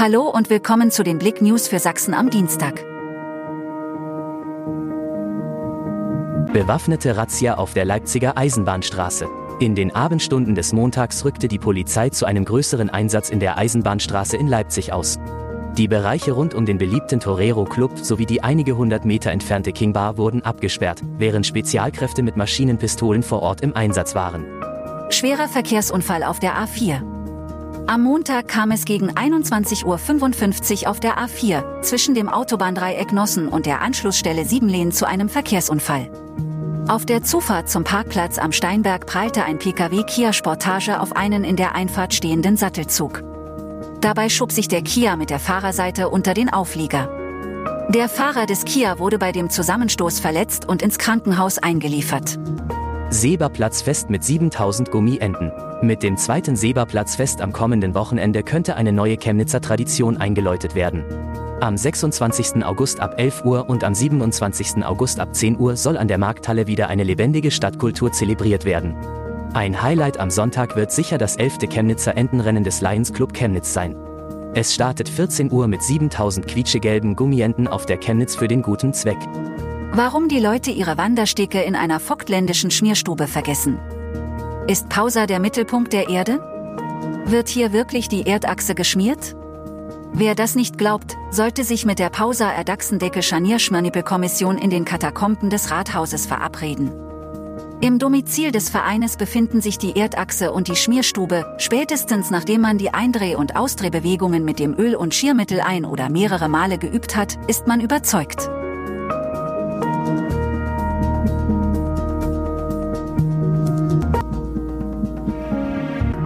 Hallo und willkommen zu den Blick News für Sachsen am Dienstag. Bewaffnete Razzia auf der Leipziger Eisenbahnstraße. In den Abendstunden des Montags rückte die Polizei zu einem größeren Einsatz in der Eisenbahnstraße in Leipzig aus. Die Bereiche rund um den beliebten Torero Club sowie die einige hundert Meter entfernte King Bar wurden abgesperrt, während Spezialkräfte mit Maschinenpistolen vor Ort im Einsatz waren. Schwerer Verkehrsunfall auf der A4. Am Montag kam es gegen 21.55 Uhr auf der A4 zwischen dem Autobahndreieck Nossen und der Anschlussstelle Siebenlehn zu einem Verkehrsunfall. Auf der Zufahrt zum Parkplatz am Steinberg prallte ein Pkw Kia Sportage auf einen in der Einfahrt stehenden Sattelzug. Dabei schob sich der Kia mit der Fahrerseite unter den Auflieger. Der Fahrer des Kia wurde bei dem Zusammenstoß verletzt und ins Krankenhaus eingeliefert. Seberplatzfest mit 7000 Gummienten. Mit dem zweiten Seberplatzfest am kommenden Wochenende könnte eine neue Chemnitzer Tradition eingeläutet werden. Am 26. August ab 11 Uhr und am 27. August ab 10 Uhr soll an der Markthalle wieder eine lebendige Stadtkultur zelebriert werden. Ein Highlight am Sonntag wird sicher das 11. Chemnitzer Entenrennen des Lions Club Chemnitz sein. Es startet 14 Uhr mit 7000 quietschegelben Gummienten auf der Chemnitz für den guten Zweck. Warum die Leute ihre Wanderstege in einer vogtländischen Schmierstube vergessen. Ist Pausa der Mittelpunkt der Erde? Wird hier wirklich die Erdachse geschmiert? Wer das nicht glaubt, sollte sich mit der Pausa Erdachsendecke Scharnierschmirnippel-Kommission in den Katakomben des Rathauses verabreden. Im Domizil des Vereines befinden sich die Erdachse und die Schmierstube, spätestens nachdem man die Eindreh- und Ausdrehbewegungen mit dem Öl- und Schiermittel ein- oder mehrere Male geübt hat, ist man überzeugt.